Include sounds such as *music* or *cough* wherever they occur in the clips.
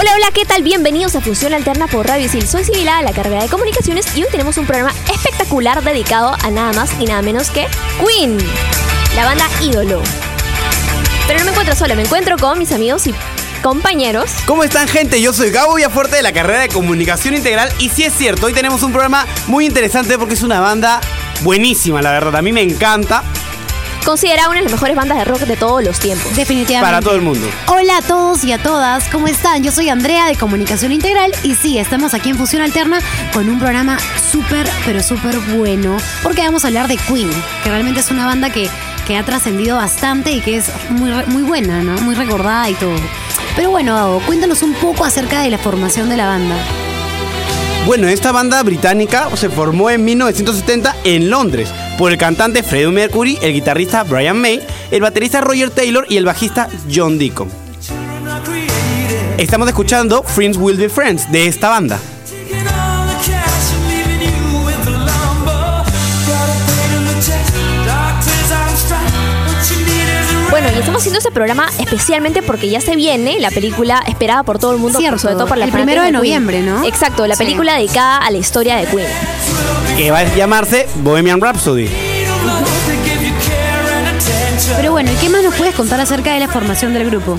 Hola, hola, ¿qué tal? Bienvenidos a Fusión Alterna por Radio Isil. Soy Sibila la carrera de Comunicaciones y hoy tenemos un programa espectacular dedicado a nada más y nada menos que Queen, la banda ídolo. Pero no me encuentro sola, me encuentro con mis amigos y compañeros. ¿Cómo están gente? Yo soy Gabo Villafuerte de la carrera de Comunicación Integral y sí es cierto, hoy tenemos un programa muy interesante porque es una banda buenísima, la verdad, a mí me encanta Considerada una de las mejores bandas de rock de todos los tiempos. Definitivamente. para todo el mundo. Hola a todos y a todas, ¿cómo están? Yo soy Andrea de Comunicación Integral y sí, estamos aquí en Fusión Alterna con un programa súper, pero súper bueno, porque vamos a hablar de Queen, que realmente es una banda que, que ha trascendido bastante y que es muy, muy buena, ¿no? Muy recordada y todo. Pero bueno, Gabo, cuéntanos un poco acerca de la formación de la banda. Bueno, esta banda británica se formó en 1970 en Londres por el cantante Freddie Mercury, el guitarrista Brian May, el baterista Roger Taylor y el bajista John Deacon. Estamos escuchando Friends Will Be Friends de esta banda. Estamos haciendo este programa especialmente porque ya se viene la película esperada por todo el mundo, Cierto, sobre todo por la el primero de Queen. noviembre, ¿no? Exacto, la Sí. película dedicada a la historia de Queen. que va a llamarse Bohemian Rhapsody. Pero bueno, ¿y qué más nos puedes contar acerca de la formación del grupo?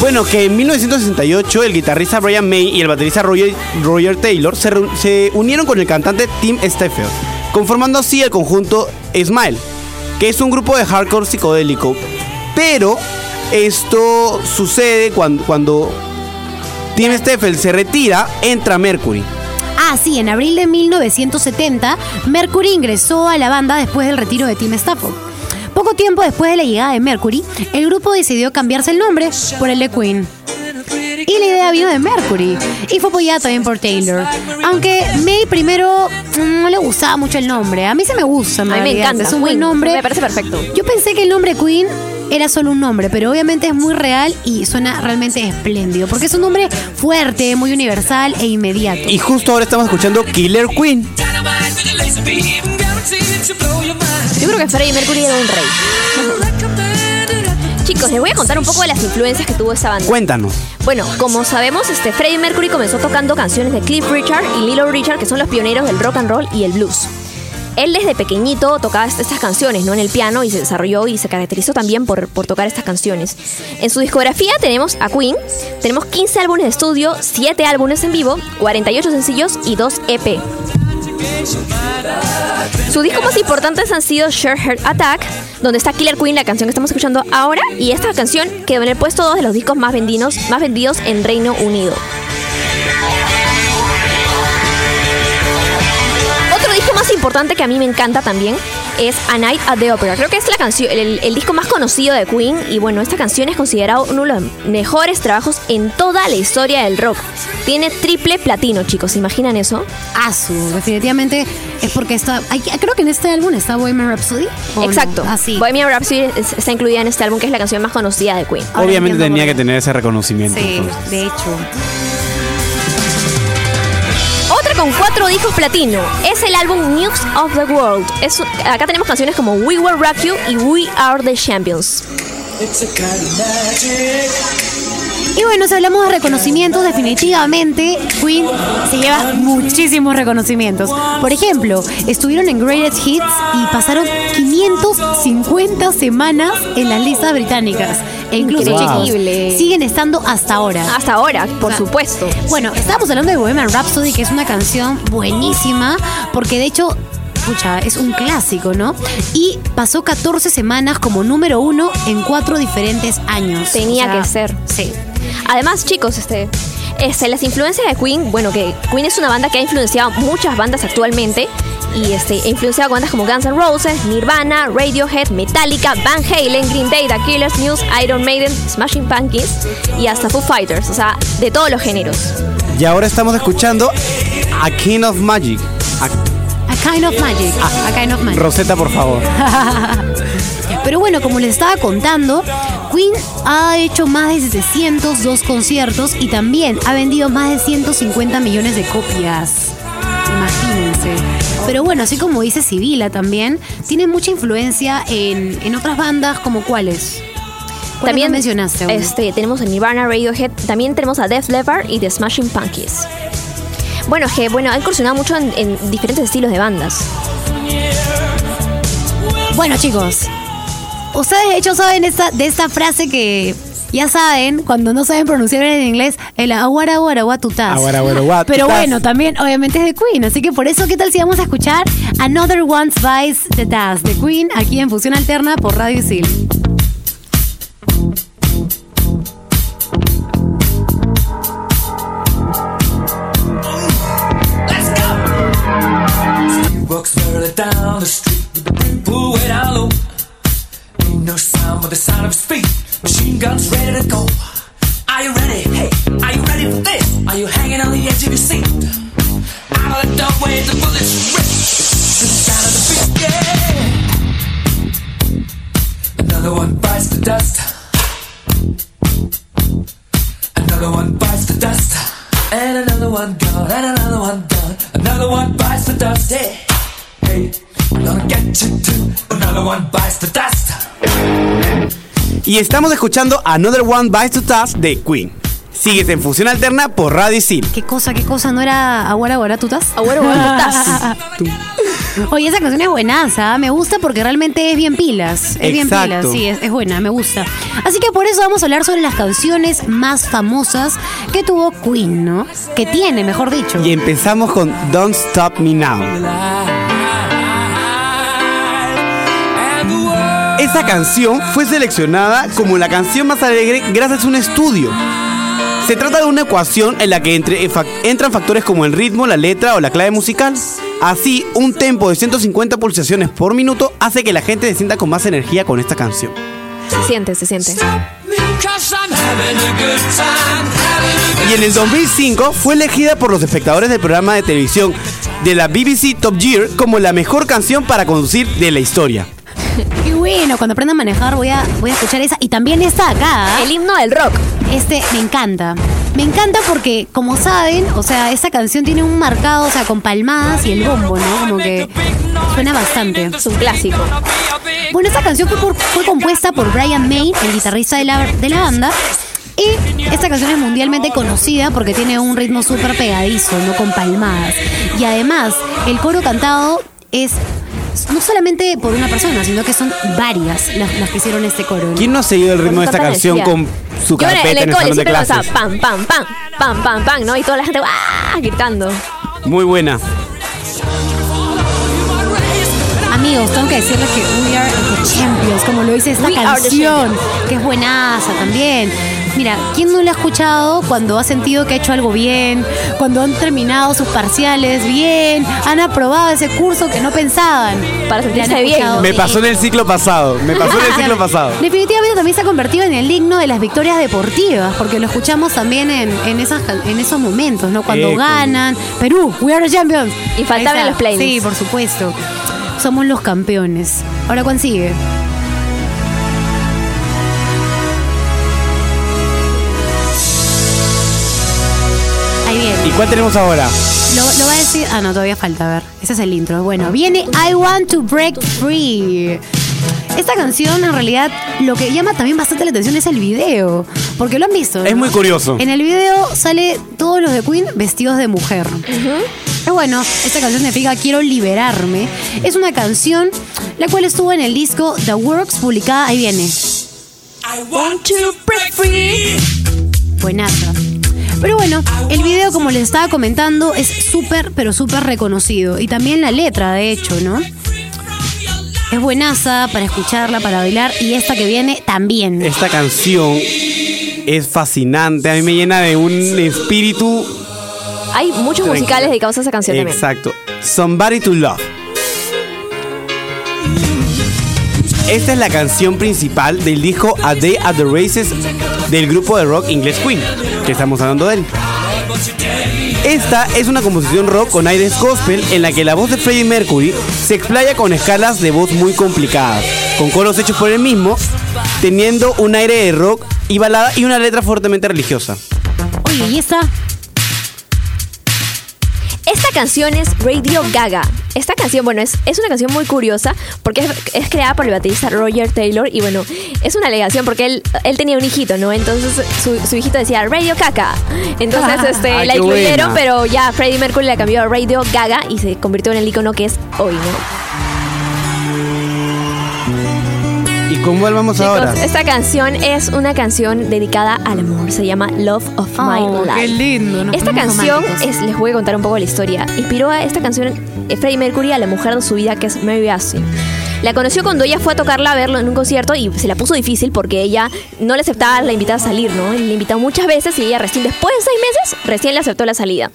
Bueno, que en 1968 el guitarrista Brian May y el baterista Roger, Roger Taylor se, se unieron con el cantante Tim Steffel, conformando así el conjunto Smile, que es un grupo de hardcore psicodélico. Pero esto sucede cuando, cuando Tim Steffel se retira, entra Mercury. Ah, sí, en abril de 1970, Mercury ingresó a la banda después del retiro de Tim Stafford. Poco tiempo después de la llegada de Mercury, el grupo decidió cambiarse el nombre por el de Queen. Y la idea vino de Mercury y fue apoyada también por Taylor. Aunque May primero mm, no le gustaba mucho el nombre. A mí se me gusta, en A mí me realidad. encanta. Es un buen Queen, nombre. Me parece perfecto. Yo pensé que el nombre Queen era solo un nombre, pero obviamente es muy real y suena realmente espléndido. Porque es un nombre fuerte, muy universal e inmediato. Y justo ahora estamos escuchando Killer Queen. Yo creo que Freddie Mercury era un rey. Chicos, les voy a contar un poco de las influencias que tuvo esa banda. Cuéntanos. Bueno, como sabemos, este Freddie Mercury comenzó tocando canciones de Cliff Richard y Little Richard, que son los pioneros del rock and roll y el blues. Él desde pequeñito tocaba est- estas canciones, ¿no? En el piano y se desarrolló y se caracterizó también por, por tocar estas canciones. En su discografía tenemos a Queen, tenemos 15 álbumes de estudio, 7 álbumes en vivo, 48 sencillos y 2 EP. Sus discos más importantes han sido Share Heart Attack, donde está Killer Queen, la canción que estamos escuchando ahora, y esta canción quedó en el puesto 2 de los discos más vendidos, más vendidos en Reino Unido. Más importante que a mí me encanta también es A Night at the Opera. Creo que es la canción, el, el disco más conocido de Queen y bueno, esta canción es considerado uno de los mejores trabajos en toda la historia del rock. Tiene triple platino, chicos, ¿se imaginan eso? Asu, definitivamente es porque está. hay- creo que en este álbum está Bohemian Rhapsody. Exacto. Ah, sí. Bohemian Rhapsody es- está incluida en este álbum que es la canción más conocida de Queen. Ahora Obviamente tenía que tener ese reconocimiento. Sí, entonces. de hecho. Otra con cuatro discos platino es el álbum News of the World. Acá tenemos canciones como We Will Rock You y We Are the Champions. Y bueno, si hablamos de reconocimientos, definitivamente Queen se lleva muchísimos reconocimientos. Por ejemplo, estuvieron en Greatest Hits y pasaron 550 semanas en las listas británicas. E incluso, chicos, siguen estando hasta ahora. Hasta ahora, por supuesto. Bueno, estábamos hablando de Bohemian Rhapsody, que es una canción buenísima, porque de hecho, pucha, es un clásico, ¿no? Y pasó 14 semanas como número uno en cuatro diferentes años. Tenía que ser. Sí. Además, chicos, este, este, las influencias de Queen, bueno, que Queen es una banda que ha influenciado muchas bandas actualmente. Y este, e influenciado bandas como Guns N' Roses, Nirvana, Radiohead, Metallica, Van Halen, Green Day, Killers, Muse, Iron Maiden, Smashing Pumpkins y hasta Foo Fighters. O sea, de todos los géneros. Y ahora estamos escuchando A King of Magic. Kind of magic. A kind of magic. Rosetta, por favor. *laughs* Pero bueno, como les estaba contando, Queen ha hecho más de 702 conciertos y también ha vendido más de 150 millones de copias. Imagínense. Pero bueno, así como dice Sibila también, tiene mucha influencia en, en otras bandas como cuáles. ¿Cuáles También mencionaste. aún? Este, tenemos a Nirvana, Radiohead, también tenemos a Def Leppard y The Smashing Pumpkins. Bueno, es que bueno, ha incursionado mucho en, en diferentes estilos de bandas. Bueno, chicos, ustedes de hecho saben esta, de esta frase que ya saben, cuando no saben pronunciar en inglés, el aguara aguara. Pero bueno, también obviamente es de Queen, así que por eso, ¿qué tal si vamos a escuchar Another One Bites the Dust de Queen aquí en Fusión Alterna por Radio Isil? Down the street with the pool way down low. Ain't no sound but the sound of feet. Machine guns ready to go. Y estamos escuchando Another One Bites to Dust de Queen. Sigues en Fusión Alterna por Radio Isil. ¿Qué cosa, qué cosa? ¿No era aguara aguara tutas? Aguara, aguara, *laughs* Oye, esa canción es buenaza, me gusta porque realmente es bien pilas. Es bien Exacto. pilas, sí, es, es buena, me gusta. Así que por eso vamos a hablar sobre las canciones más famosas que tuvo Queen, ¿no? Que tiene, mejor dicho. Y empezamos con Don't Stop Me Now. Esta canción fue seleccionada como la canción más alegre gracias a un estudio. Se trata de una ecuación en la que entre- eh, entran factores como el ritmo, la letra o la clave musical. Así, un tempo de 150 pulsaciones por minuto hace que la gente se sienta con más energía con esta canción. Se siente, se siente. Y en el 2005 fue elegida por los espectadores del programa de televisión de la BBC Top Gear como la mejor canción para conducir de la historia. Bueno, cuando aprenda a manejar voy a, voy a escuchar esa. Y también esta acá. ¿eh? El himno del rock. Este me encanta. Me encanta porque, como saben, o sea, esta canción tiene un marcado, o sea, con palmadas y el bombo, ¿no? Como que suena bastante. Es un clásico. Bueno, esta canción fue, por- fue compuesta por Brian May, el guitarrista de la, de la banda. Y esta canción es mundialmente conocida porque tiene un ritmo súper pegadizo, no con palmadas. Y además, el coro cantado es no solamente por una persona, sino que son varias las, las que hicieron este coro. ¿no? ¿Quién no ha seguido el ritmo de esta canción con su Yo en carpeta en el salón de siempre clases? pasaba pam, pam, pam, pam, pam, pam, ¿no? Y toda la gente ¡ah! gritando. Muy buena. Amigos, tengo que decirles que We Are the Champions, como lo dice esta We canción, que es buenaza también. Mira, ¿quién no la ha escuchado cuando ha sentido que ha hecho algo bien? Cuando han terminado sus parciales bien, han aprobado ese curso que no pensaban. Para sentirse bien. Me pasó en el ciclo pasado. Me pasó en el ciclo pasado. Definitivamente también se ha convertido en el himno de las victorias deportivas, porque lo escuchamos también en, en, esas, en esos momentos, ¿no? Cuando Eco. ganan. Perú, we are the champions. Está. en los playlists. Sí, por supuesto. Somos los campeones. Ahora, ¿cuál sigue? ¿Y cuál tenemos ahora? Lo, lo va a decir. Ah, no, todavía falta. A ver. Ese es el intro. Bueno, viene I Want to Break Free. Esta canción, en realidad, lo que llama también bastante la atención es el video. Porque lo han visto. Es ¿no? muy curioso. En el video sale todos los de Queen vestidos de mujer. Pero bueno, esta canción significa Quiero liberarme. Es una canción la cual estuvo en el disco The Works, publicada. Ahí viene. I want to break free. Buenaza. Pero bueno, el video, como les estaba comentando, es súper, pero súper reconocido. Y también la letra, de hecho, ¿no? Es buenaza para escucharla, para bailar. Y esta que viene también. Esta canción es fascinante. A mí me llena de un espíritu. Hay muchos tranquilo. musicales dedicados a esa canción Exacto. Somebody to Love. Esta es la canción principal del disco A Day at the Races del grupo de rock inglés Queen que estamos hablando de él. Esta es una composición rock con aires gospel en la que la voz de Freddie Mercury se explaya con escalas de voz muy complicadas, con coros hechos por él mismo, teniendo un aire de rock y balada y una letra fuertemente religiosa. Oye, ¿y esa? Canción es Radio Gaga. Esta canción, bueno, es, es una canción muy curiosa porque es, es creada por el baterista Roger Taylor y bueno, es una alegación porque él, él tenía un hijito, ¿no? Entonces su, su hijito decía Radio Caca. Entonces *laughs* este, Ay, la incluyeron, buena. pero ya Freddie Mercury la cambió a Radio Gaga y se convirtió en el icono que es hoy, ¿no? ¿Y con cuál vamos Chicos, ahora? esta canción es una canción dedicada al amor. Se llama Love of My Oh, Life. qué lindo, nos Esta canción es, les voy a contar un poco la historia. Inspiró a esta canción Freddie Mercury a la mujer de su vida que es Mary Ashley. La conoció cuando ella fue a tocarla a verlo en un concierto y se la puso difícil porque ella no le aceptaba la invitada a salir, ¿no? Le invitó muchas veces y ella recién después de seis meses recién le aceptó la salida.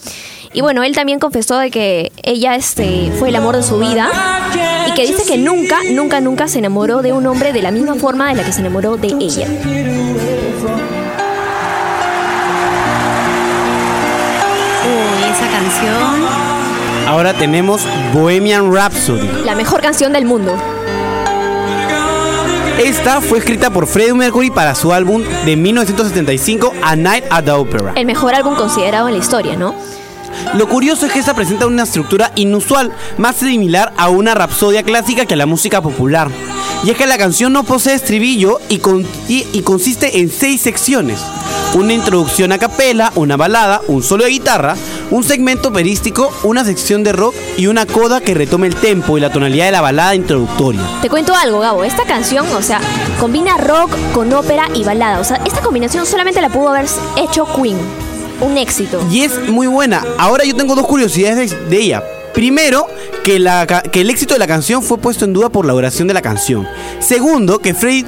Y bueno, él también confesó de que ella este, fue el amor de su vida y que dice que nunca, nunca, nunca se enamoró de un hombre de la misma forma de la que se enamoró de ella. Uy, esa canción. Ahora tenemos Bohemian Rhapsody. La mejor canción del mundo. Esta fue escrita por Freddie Mercury para su álbum de 1975 A Night at the Opera. El mejor álbum considerado en la historia, ¿no? Lo curioso es que esta presenta una estructura inusual, más similar a una rapsodia clásica que a la música popular. Y es que la canción no posee estribillo y, con- y- y consiste en seis secciones. Una introducción a capela, una balada, un solo de guitarra, un segmento operístico, una sección de rock y una coda que retome el tempo y la tonalidad de la balada introductoria. Te cuento algo, Gabo. Esta canción, o sea, combina rock con ópera y balada. O sea, esta combinación solamente la pudo haber hecho Queen. Un éxito. Y es muy buena. Ahora yo tengo dos curiosidades de, ella. Primero, que, la que el éxito de la canción fue puesto en duda por la duración de la canción. Segundo, que Freddie,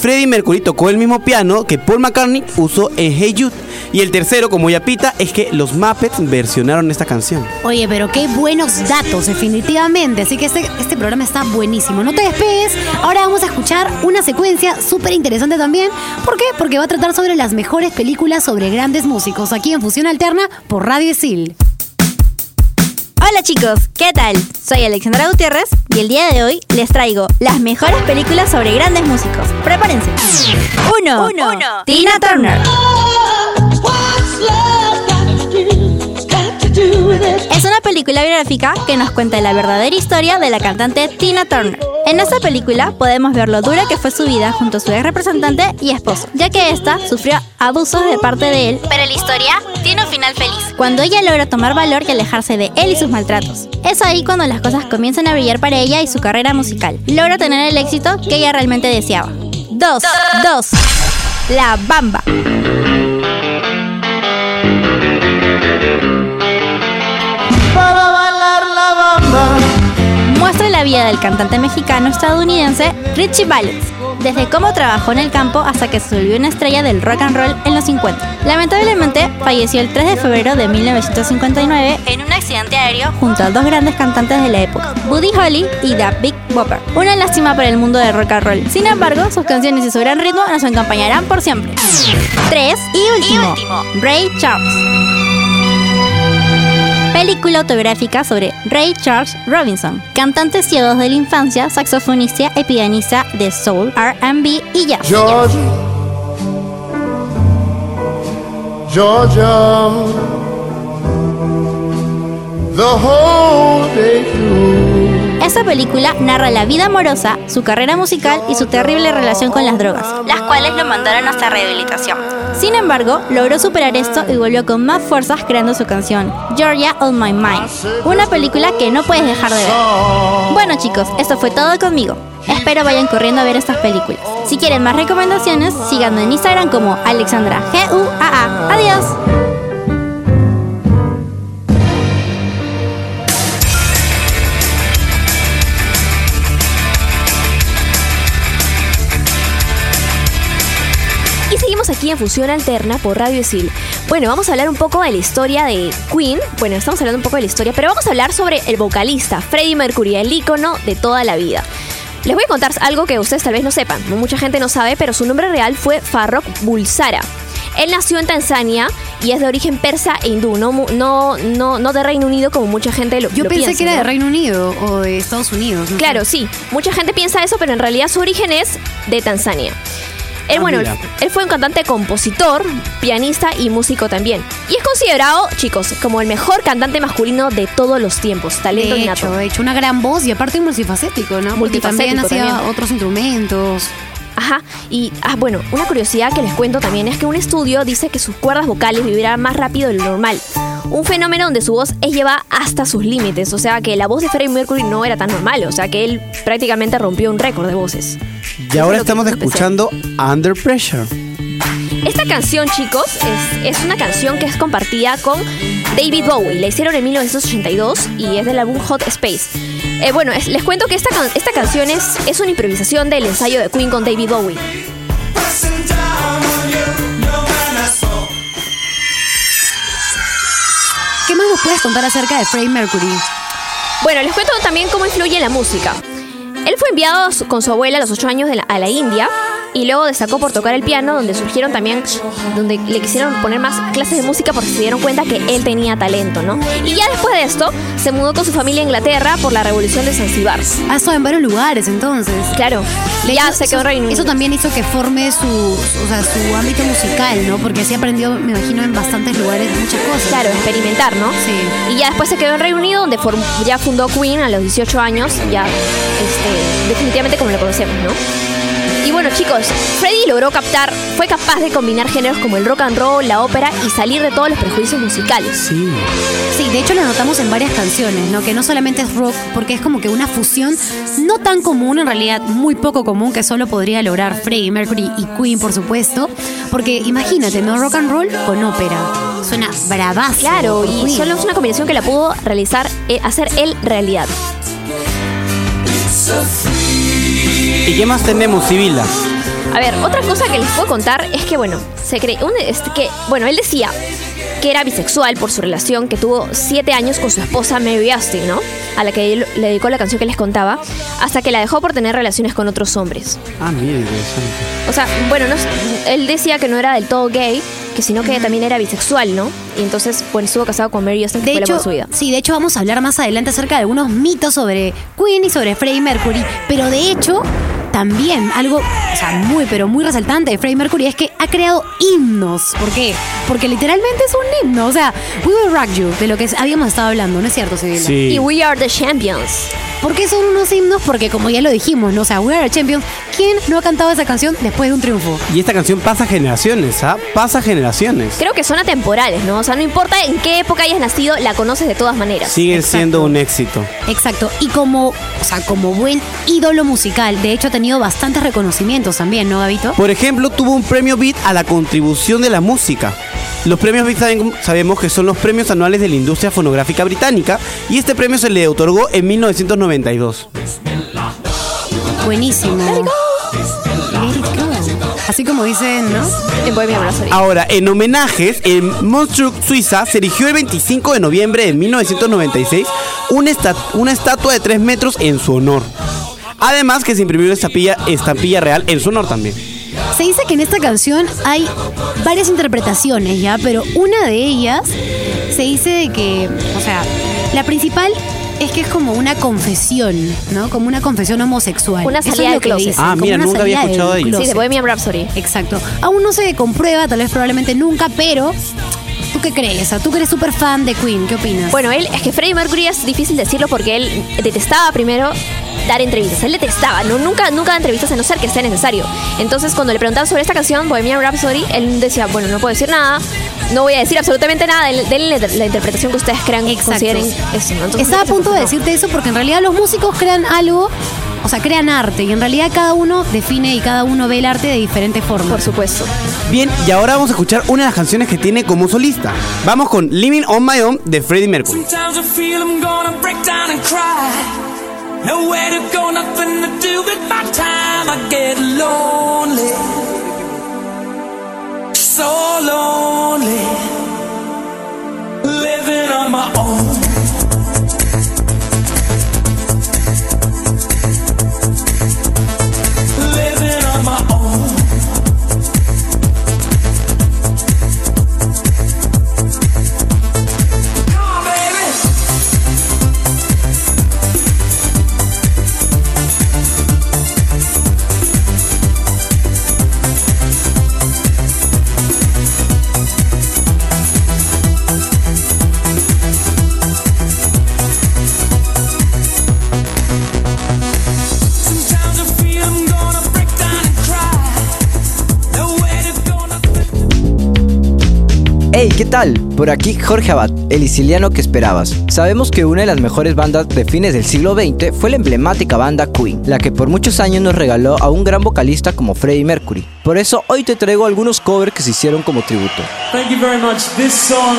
Freddie Mercury tocó el mismo piano que Paul McCartney usó en Hey Jude. Y el tercero, como ya pita, es que los Muppets versionaron esta canción. Oye, pero qué buenos datos, definitivamente. Así que este, este programa está buenísimo. No te despegues. Ahora vamos a escuchar una secuencia súper interesante también. ¿Por qué? Porque va a tratar sobre las mejores películas sobre grandes músicos aquí en Fusión Alterna por Radio Isil. Hola chicos, ¿qué tal? Soy Alexandra Gutiérrez y el día de hoy les traigo las mejores películas sobre grandes músicos. Prepárense. 1. Tina Turner. Película biográfica que nos cuenta la verdadera historia de la cantante Tina Turner. En esta película podemos ver lo dura que fue su vida junto a su ex representante y esposo, ya que ésta sufrió abusos de parte de él, pero la historia tiene un final feliz. Cuando ella logra tomar valor y alejarse de él y sus maltratos. Es ahí cuando las cosas comienzan a brillar para ella y su carrera musical. Logra tener el éxito que ella realmente deseaba. 2. 2. La Bamba. La vida del cantante mexicano estadounidense Richie Valens, desde cómo trabajó en el campo hasta que se volvió una estrella del rock and roll en los 50. Lamentablemente, falleció el 3 de febrero de 1959 en un accidente aéreo junto a dos grandes cantantes de la época, Buddy Holly y The Big Bopper. Una lástima para el mundo del rock and roll. Sin embargo, sus canciones y su gran ritmo nos acompañarán por siempre. 3 y último, Ray Charles. Película autobiográfica sobre Ray Charles Robinson, cantante ciego de la infancia, saxofonista y pianista de soul, R&B y jazz. Georgia, Georgia, the whole day through. Esta película narra la vida amorosa, su carrera musical y su terrible relación con las drogas, las cuales lo mandaron hasta rehabilitación. Sin embargo, logró superar esto y volvió con más fuerzas creando su canción, Georgia on My Mind, una película que no puedes dejar de ver. Bueno chicos, esto fue todo conmigo. Espero vayan corriendo a ver estas películas. Si quieren más recomendaciones, síganme en Instagram como Alexandra G-U-A-A. Adiós. Aquí en Fusión Alterna por Radio Isil. Bueno, vamos a hablar un poco de la historia de Queen. Bueno, estamos hablando un poco de la historia, pero vamos a hablar sobre el vocalista, Freddie Mercury, el ícono de toda la vida. Les voy a contar algo que ustedes tal vez no sepan, mucha gente no sabe, pero su nombre real fue Farrokh Bulsara. Él nació en Tanzania y es de origen persa e hindú, no, no, no, no de Reino Unido como mucha gente lo Yo lo pensé piensa, que era ¿no? de Reino Unido o de Estados Unidos. no. Claro, sí. Mucha gente piensa eso, pero en realidad su origen es de Tanzania. Él, Ah, bueno, mira. él fue un cantante, compositor, pianista y músico también. Y es considerado, chicos, como el mejor cantante masculino de todos los tiempos. Talento De hecho, de hecho, una gran voz y aparte multifacético, ¿no? Porque Multifacético también hacía también. otros instrumentos. Ajá. Y, ah, bueno, una curiosidad que les cuento también es que un estudio dice que sus cuerdas vocales vibrarán más rápido de lo normal. Un fenómeno donde su voz es llevada hasta sus límites. O sea que la voz de Freddie Mercury no era tan normal. O sea que él prácticamente rompió un récord de voces. Y ahora estamos escuchando Under Pressure. Esta canción, chicos, es, es una canción que es compartida con David Bowie. La hicieron en 1982 y es del álbum Hot Space. Eh, bueno, es- les cuento que esta, esta canción es, es una improvisación del ensayo de Queen con David Bowie. ¿Qué más nos puedes contar acerca de Freddie Mercury? Bueno, les cuento también cómo influye la música. Él fue enviado con su abuela a los 8 años de la- a la India y luego destacó por tocar el piano, donde surgieron también, donde le quisieron poner más clases de música porque se dieron cuenta que él tenía talento, ¿no? Y ya después de esto, se mudó con su familia a Inglaterra por la revolución de Zanzíbar. Ha estado en varios lugares entonces. Claro, De ya hecho, se quedó en eso, Reino Unido. eso también hizo que forme su, o sea, su ámbito musical, ¿no? Porque así aprendió, me imagino, en bastantes lugares muchas cosas. Claro, experimentar, ¿no? Sí. Y ya después se quedó en Reino Unido, donde ya fundó Queen a los 18 años, ya este, definitivamente como lo conocemos, ¿no? Y bueno, chicos, Freddie logró captar, fue capaz de combinar géneros como el rock and roll, la ópera y salir de todos los prejuicios musicales. Sí. Sí, de hecho lo notamos en varias canciones, ¿no? Que no solamente es rock, porque es como que una fusión no tan común, en realidad muy poco común, que solo podría lograr Freddie Mercury y Queen, por supuesto. Porque imagínate, ¿no? Rock and roll con ópera. Suena bravazo. Claro, y Queen. solo es una combinación que la pudo realizar, eh, hacer él realidad. ¿Y qué más tenemos, Sibila? A ver, otra cosa que les puedo contar es que, bueno, se cree, un- es que, bueno, él decía que era bisexual por su relación que tuvo siete años con su esposa Mary Austin, ¿no? A la que él le dedicó la canción que les contaba, hasta que la dejó por tener relaciones con otros hombres. Ah, mira, interesante. O sea, bueno, no, él decía que no era del todo gay, que sino que también era bisexual, ¿no? Y entonces, bueno, estuvo casado con Mary Austin, que De fue hecho, de su vida. sí, de hecho vamos a hablar más adelante acerca de algunos mitos sobre Queen y sobre Freddie Mercury, pero de hecho también algo, o sea, muy pero muy resaltante de Freddie Mercury es que ha creado himnos. ¿Por qué? Porque literalmente es un himno, o sea, We Will Rock You, de lo que habíamos estado hablando, ¿no es cierto, Sibila? Sí. Y We Are the Champions. ¿Por qué son unos himnos? Porque como ya lo dijimos, ¿no? O sea, We Are the Champions, ¿quién no ha cantado esa canción después de un triunfo? Y esta canción pasa generaciones, ¿ah? Pasa generaciones. Creo que son atemporales, ¿no? O sea, no importa en qué época hayas nacido, la conoces de todas maneras. Sigue Exacto. siendo un éxito. Exacto. Y como, o sea, como buen ídolo musical, de hecho ha tenido bastantes reconocimientos también, ¿no, Gabito? Por ejemplo, tuvo un premio Beat a la contribución de la música. Los premios saben- sabemos que son los premios anuales de la industria fonográfica británica y este premio se le otorgó en 1992. Buenísimo. Así como dicen, ¿no? En Bohemian Rhapsody. Ahora, en homenajes, en Montreux, Suiza, se erigió el 25 de noviembre de 1996 una, esta- una estatua de 3 metros en su honor. Además que se imprimió una estampilla, estampilla real en su honor también. Se dice que en esta canción hay varias interpretaciones, ¿ya? Pero una de ellas se dice de que, o sea, la principal es que es como una confesión, ¿no? Como una confesión homosexual. Una Eso salida es lo del que closet. dicen, Ah, como mira, una nunca había salida escuchado de ello. Sí, de closet. Bohemian Rhapsody. Exacto. Aún no se comprueba, tal vez probablemente nunca, pero ¿tú qué crees? Tú que eres súper fan de Queen, ¿qué opinas? Bueno, él, es que Freddie Mercury es difícil decirlo porque él detestaba primero dar entrevistas. Él detestaba, no, nunca, nunca da entrevistas a no ser que sea necesario. Entonces, cuando le preguntaban sobre esta canción, Bohemian Rhapsody, él decía, bueno, no puedo decir nada, no voy a decir absolutamente nada, den- denle la, interpretación que ustedes crean, Exacto. consideren eso. ¿no? Entonces, Estaba a punto de decirte eso porque en realidad los músicos crean algo, o sea, crean arte y en realidad cada uno define y cada uno ve el arte de diferente forma. Por supuesto. Bien, y ahora vamos a escuchar una de las canciones que tiene como solista. Vamos con Living on My Own de Freddie Mercury. Sometimes I feel I'm gonna break Por aquí Jorge Abad, el siciliano que esperabas. Sabemos que una de las mejores bandas de fines del siglo XX fue la emblemática banda Queen, la que por muchos años nos regaló a un gran vocalista como Freddie Mercury. Por eso hoy te traigo algunos covers que se hicieron como tributo. Thank you very much. This song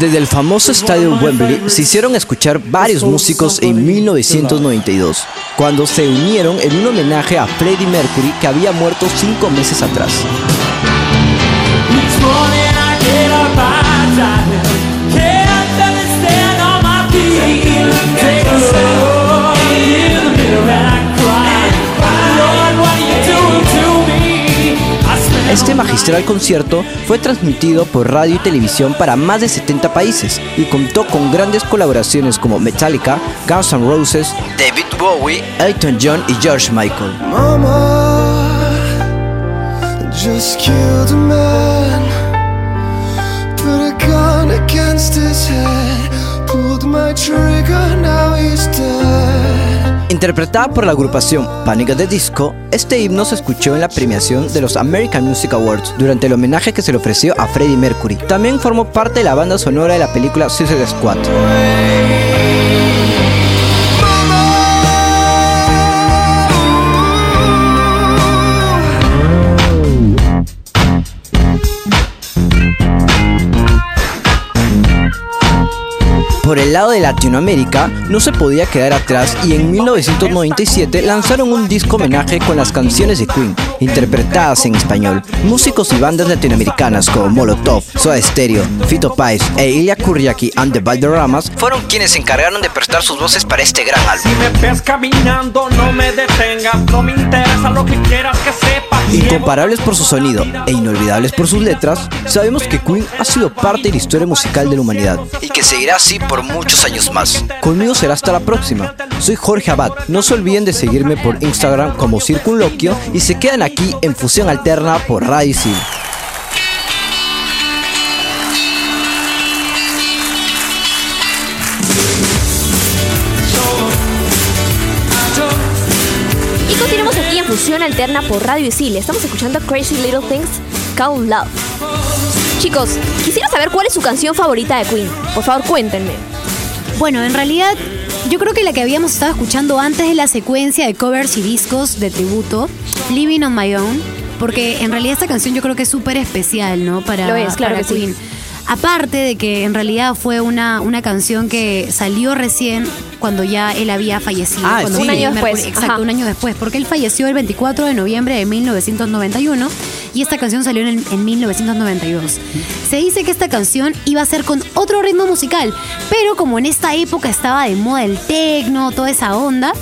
Desde el famoso estadio Wembley se hicieron escuchar varios músicos en 1992, cuando se unieron en un homenaje a Freddie Mercury que había muerto cinco meses atrás. Este magistral concierto fue transmitido por radio y televisión para más de 70 países y contó con grandes colaboraciones como Metallica, Guns N' Roses, David Bowie, Elton John y George Michael. Mama just Interpretada por la agrupación Panic! at the Disco, este himno se escuchó en la premiación de los American Music Awards durante el homenaje que se le ofreció a Freddie Mercury. También formó parte de la banda sonora de la película Suicide Squad. Por el lado de Latinoamérica, no se podía quedar atrás y en 1997 lanzaron un disco homenaje con las canciones de Queen, interpretadas en español. Músicos y bandas latinoamericanas como Molotov, Soda Stereo, Fito Páez e Ilya Kurriaki and the Valderramas fueron quienes se encargaron de prestar sus voces para este gran álbum. Si me ves caminando, no me detengas. No me interesa lo que quieras que sepas. Incomparables por su sonido e inolvidables por sus letras, sabemos que Queen ha sido parte de la historia musical de la humanidad y que seguirá así por muchos años más. Conmigo será hasta la próxima. Soy Jorge Abad. No se olviden de seguirme por Instagram como Circunloquio y se quedan aquí en Fusión Alterna por Radio Isil. Y continuamos aquí en Fusión Alterna por Radio Isil. Estamos escuchando Crazy Little Things Called Love. Chicos, quisiera saber cuál es su canción favorita de Queen. Por favor, cuéntenme. Bueno, en realidad, yo creo que la que habíamos estado escuchando antes de la secuencia de covers y discos de tributo, Living on My Own, porque en realidad esta canción yo creo que es súper especial, ¿no? Para, Lo es, claro para que sí. Aparte de que en realidad fue una, una canción que salió recién cuando ya él había fallecido. Ah, cuando sí. Un año después, Mercury- Exacto, ajá. un año después, porque él falleció el 24 de noviembre de 1991 y esta canción salió en, en 1992. Se dice que esta canción iba a ser con otro ritmo musical, pero como en esta época estaba de moda el tecno, toda esa onda,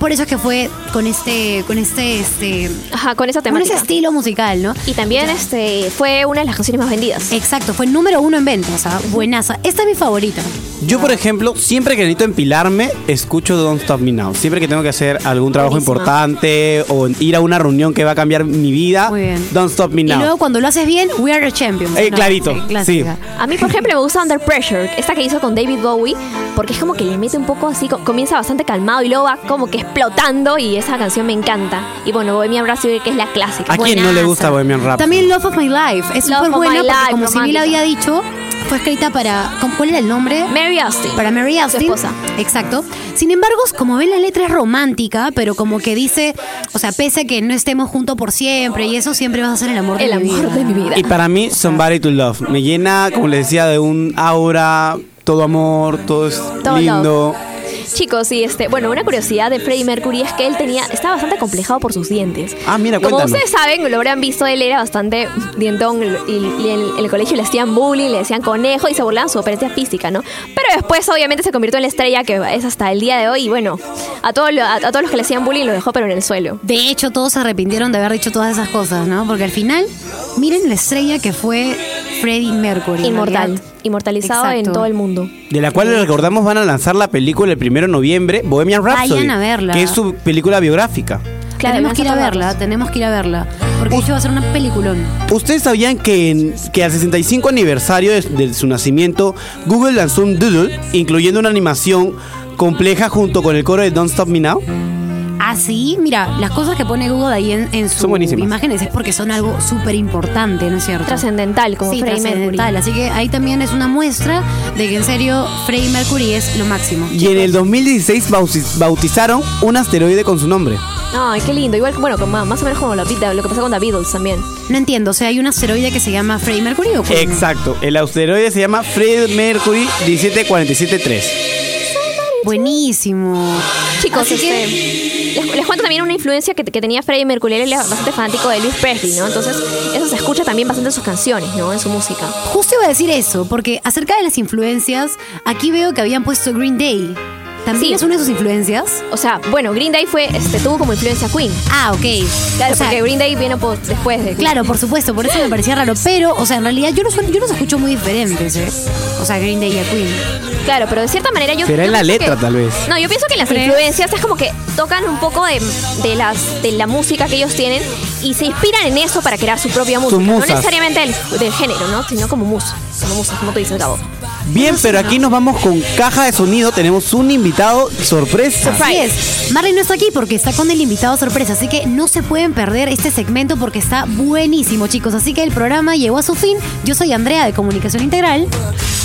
por eso es que fue con este, con este, este, Ajá, con esa con ese temática. estilo musical, ¿no? Y también este fue una de las canciones más vendidas. Exacto, fue número uno en ventas, o sea, buenaza. Esta es mi favorita. Yo, por ejemplo, siempre que necesito empilarme, escucho Don't Stop Me Now. Siempre que tengo que hacer algún trabajo Buenísima. importante o ir a una reunión que va a cambiar mi vida, Muy bien. Don't Stop Me Y Now. luego cuando lo haces bien, We Are the Champions. Eh, ¿no? clarito, clásica. A mí, por ejemplo, me gusta Under Pressure, esta que hizo con David Bowie, porque es como que le mete un poco así, co- comienza bastante calmado y luego va como que explotando y esa canción me encanta. Y bueno, Bohemian Rhapsody, que es la clásica. ¿A quién no le gusta Bohemian Rhapsody? También Love of My Life. Es Love súper buena porque Life, como romántica. había dicho, fue escrita para... ¿con- ¿Cuál era el nombre? Mary Austin. Para Mary Su Austin. esposa. Exacto. Sin embargo, como ven, la letra es romántica, pero como que dice, o sea, pese a que no estemos juntos por siempre y eso, siempre vas a ser el amor de El mi amor vida. de mi vida. Y para mí, Somebody to Love. Me llena, como les decía, de un aura, todo amor, todo es Todo lindo. Chicos, y este, bueno, una curiosidad de Freddie Mercury es que él tenía, estaba bastante complejado por sus dientes. Ah, mira, Como cuéntanos. ustedes saben, lo habrán visto, él era bastante dientón y, y en el colegio le hacían bullying, le decían conejo y se burlaban su apariencia física, ¿no? Pero después obviamente se convirtió en la estrella que es hasta el día de hoy y bueno, a, todos lo- a, a todos los que le hacían bullying lo dejó pero en el suelo. De hecho, todos se arrepintieron de haber dicho todas esas cosas, ¿no? Porque al final, miren la estrella que fue Freddie Mercury. Inmortal, realidad. inmortalizado en todo el mundo. De la cual les recordamos van a lanzar la película el primero de noviembre, Bohemian Rhapsody. Vayan a verla. Que es su película biográfica. Claro, tenemos que ir a verla, tenemos que ir a verla. Porque hecho va a ser una peliculón. ¿Ustedes sabían que, en- que al 65 aniversario de, de su nacimiento, Google lanzó un doodle, incluyendo una animación compleja junto con el coro de Don't Stop Me Now? ¿Ah, Ah, mira, las cosas que pone Google ahí en, en sus imágenes es porque son algo súper importante, ¿no es cierto? Trascendental, como sí, Freddie Mercury. trascendental. Así que ahí también es una muestra de que en serio Freddie Mercury es lo máximo. Y en el 2016 bauti- bautizaron un asteroide con su nombre. Ay, qué lindo. Igual, bueno, como- más o menos como lo, lo que pasa con The Beatles también. No entiendo, o sea, hay un asteroide que se llama Freddie Mercury o cómo? Exacto. El asteroide se llama Fred Mercury 17473. Buenísimo. Chicos, Así que- este, les, les cuento también una influencia que, que tenía Freddie Mercury. Él era bastante fanático de Elvis Presley, ¿no? Entonces, eso se escucha también bastante en sus canciones, ¿no? En su música. Justo iba a decir eso, porque acerca de las influencias, aquí veo que habían puesto Green Day. ¿También Sí. es una de sus influencias? O sea, bueno, Green Day fue, este, tuvo como influencia a Queen. Ah, ok. Claro, O sea, porque Green Day vino po- después de Queen. Claro, por supuesto, por eso me parecía raro. Pero, o sea, en realidad yo los, yo los escucho muy diferentes, ¿eh? O sea, Green Day y a Queen. Claro, pero de cierta manera yo. Será yo en la letra, que- tal vez. No, yo pienso que las ¿Crees? influencias es como que tocan un poco de, de las de la música que ellos tienen y se inspiran en eso para crear su propia música. No musas. necesariamente del, del género, ¿no? Sino como musas. Como musas, como tú dices, Gabo. Bien, pero aquí nos vamos con caja de sonido. Tenemos un invitado sorpresa. Así es. Marley no está aquí porque está con el invitado sorpresa, así que no se pueden perder este segmento porque está buenísimo, chicos. Así que el programa llegó a su fin. Yo soy Andrea de Comunicación Integral.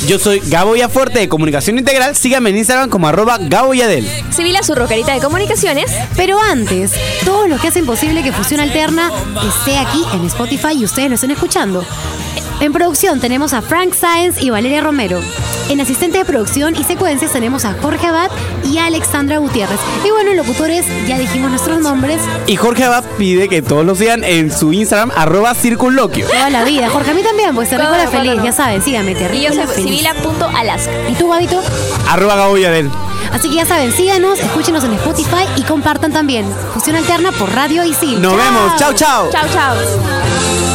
Yo soy Gabo Yafuerte de Comunicación Integral. Síganme en Instagram como arroba Gabo Yadel. Sibila, su rockerita de comunicaciones. Pero antes, todos los que hacen posible que Fusión Alterna esté aquí en Spotify y ustedes lo estén escuchando. En producción tenemos a Frank Sáenz y Valeria Romero. En asistente de producción y secuencias tenemos a Jorge Abad y a Alexandra Gutiérrez. Y bueno, en locutores ya dijimos nuestros nombres Y Jorge Abad pide que todos lo sigan en su Instagram arroba circunloquio. toda la vida. Jorge, a mí también, pues te la feliz, ya saben, síganme, te Y yo soy. Sibila.alaska. ¿Y tú, Gabito? Arroba Gabo Yadel. Así que ya saben, síganos, escúchenos en Spotify y compartan también. Fusión Alterna por Radio Isil. Nos vemos. Chao, chao. Chao, chao.